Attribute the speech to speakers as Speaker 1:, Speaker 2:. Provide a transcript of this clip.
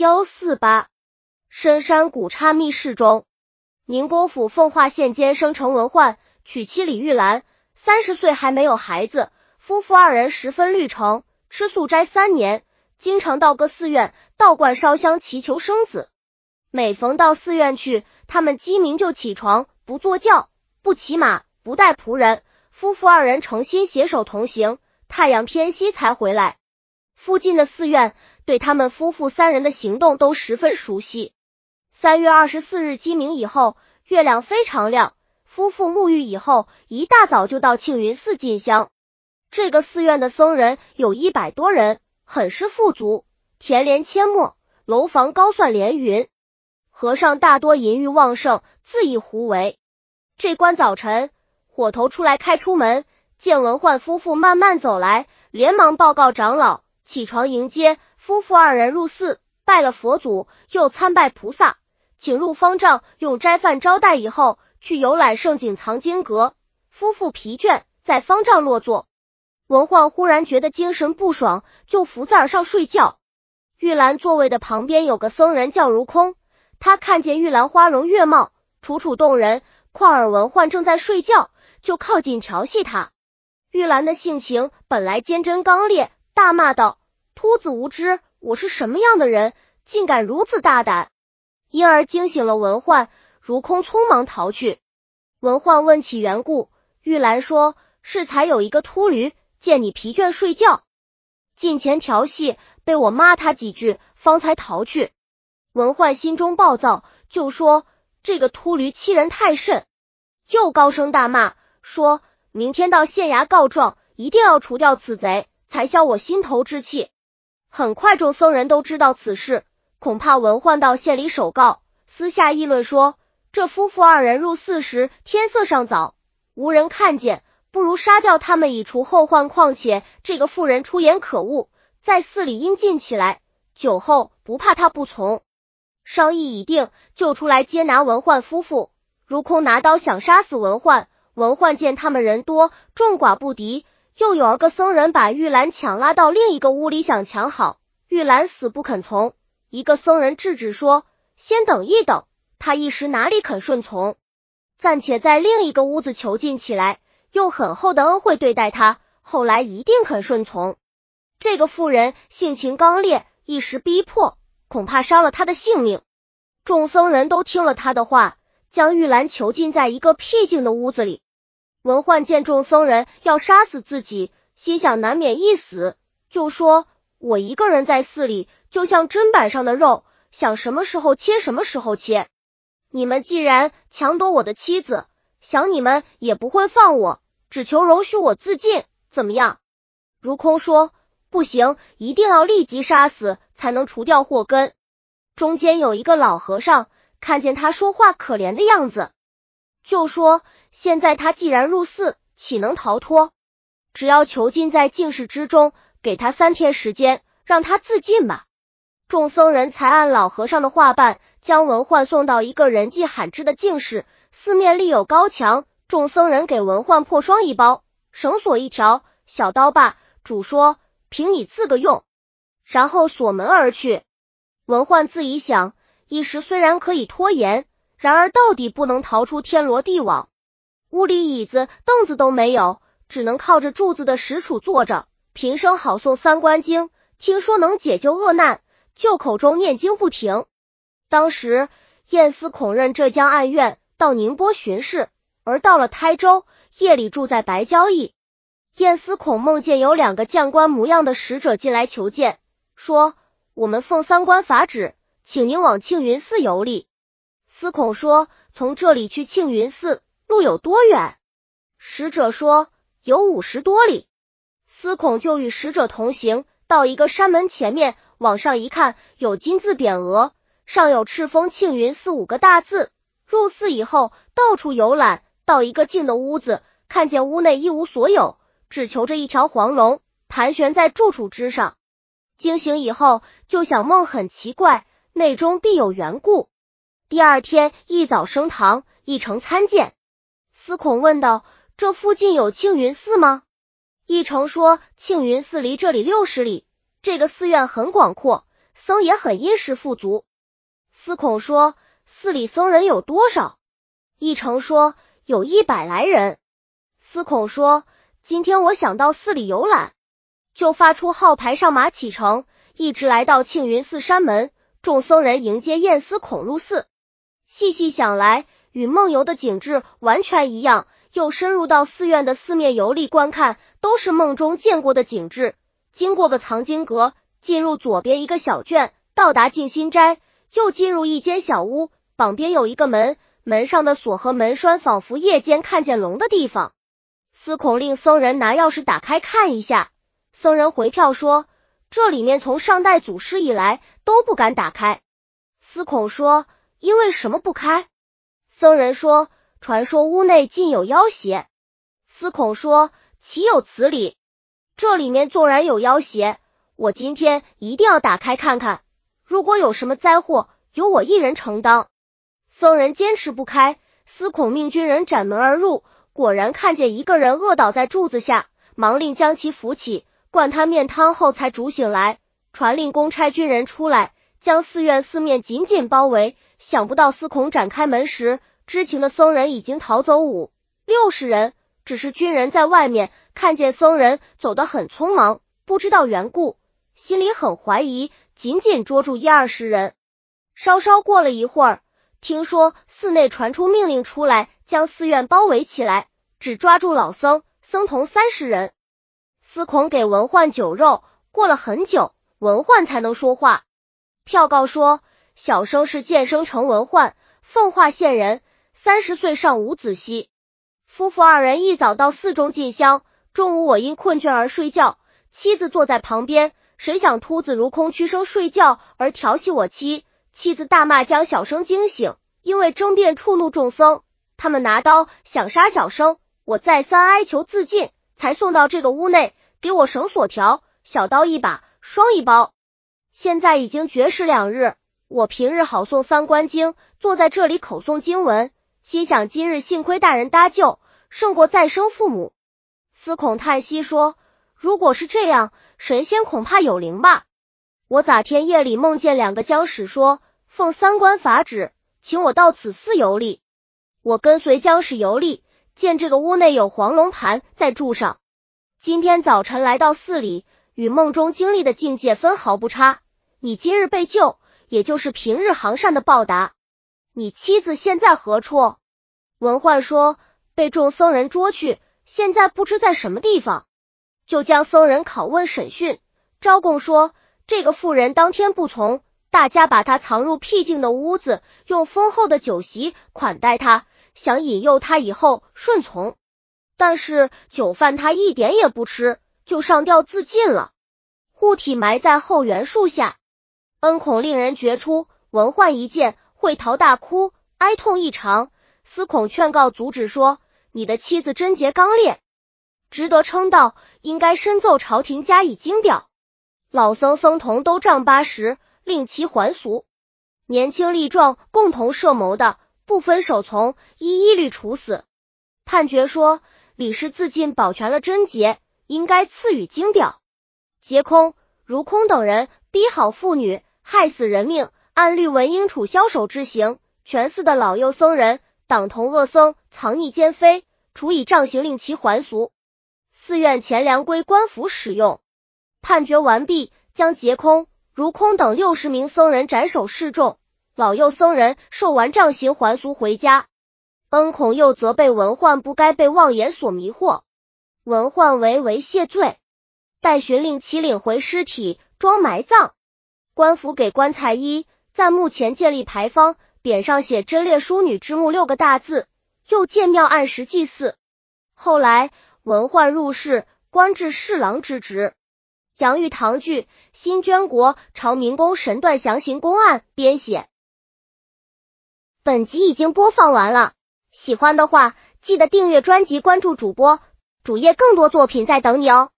Speaker 1: 幺四八深山古刹密室中，宁波府奉化县监生程文焕娶妻李玉兰，三十岁还没有孩子。夫妇二人十分虑成，吃素斋三年，经常到各寺院道观烧香祈求生子。每逢到寺院去，他们鸡鸣就起床，不坐轿，不骑马，不带仆人，夫妇二人诚心携手同行，太阳偏西才回来。附近的寺院对他们夫妇三人的行动都十分熟悉。三月二十四日鸡鸣以后，月亮非常亮，夫妇沐浴以后，一大早就到庆云寺进香。这个寺院的僧人有一百多人，很是富足，田连阡陌，楼房高算连云。和尚大多淫欲旺盛，自缢胡为。这关早晨，伙头出来开出门，见文焕夫妇慢慢走来，连忙报告长老。起床迎接夫妇二人入寺，拜了佛祖，又参拜菩萨，请入方丈，用斋饭招待以后，去游览圣景藏经阁。夫妇疲倦，在方丈落座。文焕忽然觉得精神不爽，就伏在上睡觉。玉兰座位的旁边有个僧人叫如空，他看见玉兰花容月貌，楚楚动人，况尔文焕正在睡觉，就靠近调戏他。玉兰的性情本来坚贞刚烈，大骂道。秃子无知，我是什么样的人，竟敢如此大胆？因而惊醒了文焕，如空匆忙逃去。文焕问起缘故，玉兰说是才有一个秃驴见你疲倦睡觉，近前调戏，被我骂他几句，方才逃去。文焕心中暴躁，就说这个秃驴欺人太甚，又高声大骂，说明天到县衙告状，一定要除掉此贼，才消我心头之气。很快，众僧人都知道此事，恐怕文焕到县里首告，私下议论说，这夫妇二人入寺时天色尚早，无人看见，不如杀掉他们以除后患。况且这个妇人出言可恶，在寺里阴禁起来，酒后不怕他不从。商议已定，就出来接拿文焕夫妇。如空拿刀想杀死文焕，文焕见他们人多，众寡不敌。又有二个僧人把玉兰抢拉到另一个屋里，想抢好。玉兰死不肯从，一个僧人制止说：“先等一等。”他一时哪里肯顺从，暂且在另一个屋子囚禁起来，用很厚的恩惠对待他。后来一定肯顺从。这个妇人性情刚烈，一时逼迫，恐怕伤了他的性命。众僧人都听了他的话，将玉兰囚禁在一个僻静的屋子里。文焕见众僧人要杀死自己，心想难免一死，就说：“我一个人在寺里，就像砧板上的肉，想什么时候切什么时候切。你们既然强夺我的妻子，想你们也不会放我，只求容许我自尽，怎么样？”如空说：“不行，一定要立即杀死，才能除掉祸根。”中间有一个老和尚，看见他说话可怜的样子，就说。现在他既然入寺，岂能逃脱？只要囚禁在净室之中，给他三天时间，让他自尽吧。众僧人才按老和尚的话办，将文焕送到一个人迹罕至的净室，四面立有高墙。众僧人给文焕破霜一包，绳索一条，小刀把，主说凭你自个用，然后锁门而去。文焕自己想，一时虽然可以拖延，然而到底不能逃出天罗地网。屋里椅子凳子都没有，只能靠着柱子的石杵坐着，平生好诵三观经，听说能解救厄难，就口中念经不停。当时燕思孔任浙江案院到宁波巡视，而到了台州，夜里住在白交驿。燕思孔梦见有两个将官模样的使者进来求见，说：“我们奉三官法旨，请您往庆云寺游历。”司孔说：“从这里去庆云寺。”路有多远？使者说有五十多里。司孔就与使者同行，到一个山门前面，往上一看，有金字匾额，上有赤峰庆云寺五个大字。入寺以后，到处游览，到一个静的屋子，看见屋内一无所有，只求着一条黄龙盘旋在住处之上。惊醒以后，就想梦很奇怪，内中必有缘故。第二天一早升堂，一成参见。司孔问道：“这附近有庆云寺吗？”一成说：“庆云寺离这里六十里，这个寺院很广阔，僧也很殷实富足。司孔说：“寺里僧人有多少？”一成说：“有一百来人。”司孔说：“今天我想到寺里游览，就发出号牌上马启程，一直来到庆云寺山门。众僧人迎接燕司孔入寺。细细想来，与梦游的景致完全一样。又深入到寺院的四面游历观看，都是梦中见过的景致。经过个藏经阁，进入左边一个小圈，到达静心斋，又进入一间小屋，旁边有一个门，门上的锁和门栓仿佛夜间看见龙的地方。司孔令僧人拿钥匙打开看一下，僧人回票说：“这里面从上代祖师以来都不敢打开。”司孔说：“因为什么不开？”僧人说。传说屋内尽有妖邪，司孔说：“岂有此理？这里面纵然有妖邪，我今天一定要打开看看。如果有什么灾祸，由我一人承担。”僧人坚持不开，司孔命军人斩门而入，果然看见一个人饿倒在柱子下，忙令将其扶起，灌他面汤后才煮醒来。传令公差军人出来，将寺院四面紧紧包围。想不到司孔展开门时。知情的僧人已经逃走五六十人，只是军人在外面看见僧人走得很匆忙，不知道缘故，心里很怀疑，紧紧捉住一二十人。稍稍过了一会儿，听说寺内传出命令出来，将寺院包围起来，只抓住老僧、僧童三十人。司孔给文焕酒肉，过了很久，文焕才能说话。票告说：“小生是剑生城文焕，奉化县人。”三十岁上无子息，夫妇二人一早到寺中进香，中午我因困倦而睡觉，妻子坐在旁边。谁想秃子如空屈声睡觉而调戏我妻，妻子大骂，将小生惊醒，因为争辩触怒众僧，他们拿刀想杀小生，我再三哀求自尽，才送到这个屋内，给我绳索条，小刀一把，双一包。现在已经绝食两日，我平日好诵三观经，坐在这里口诵经文。心想今日幸亏大人搭救，胜过再生父母。司孔叹息说：“如果是这样，神仙恐怕有灵吧？我咋天夜里梦见两个将使说，奉三官法旨，请我到此寺游历。我跟随将使游历，见这个屋内有黄龙盘在柱上。今天早晨来到寺里，与梦中经历的境界分毫不差。你今日被救，也就是平日行善的报答。”你妻子现在何处？文焕说被众僧人捉去，现在不知在什么地方，就将僧人拷问审讯。招供说这个妇人当天不从，大家把她藏入僻静的屋子，用丰厚的酒席款待她，想引诱她以后顺从，但是酒饭她一点也不吃，就上吊自尽了，护体埋在后园树下。恩恐令人觉出，文焕一见。会逃大哭，哀痛异常。司孔劝告阻止说：“你的妻子贞洁刚烈，值得称道，应该深奏朝廷加以精表。老僧僧童都丈八十，令其还俗；年轻力壮共同设谋的，不分首从，一一律处死。判决说，李氏自尽，保全了贞洁，应该赐予金表。劫空、如空等人逼好妇女，害死人命。”按律文应处枭首之刑，全寺的老幼僧人党同恶僧藏匿奸妃，处以杖刑令其还俗。寺院钱粮归官府使用。判决完毕，将劫空、如空等六十名僧人斩首示众，老幼僧人受完杖刑还俗回家。恩孔又责备文焕不该被妄言所迷惑，文焕唯唯谢罪，待寻令其领回尸体装埋葬。官府给棺材衣。在墓前建立牌坊，匾上写“贞烈淑女之墓”六个大字，又建庙按时祭祀。后来文焕入仕，官至侍郎之职。杨玉堂据《新捐国朝明宫神断详行公案》编写。本集已经播放完了，喜欢的话记得订阅专辑，关注主播主页，更多作品在等你哦。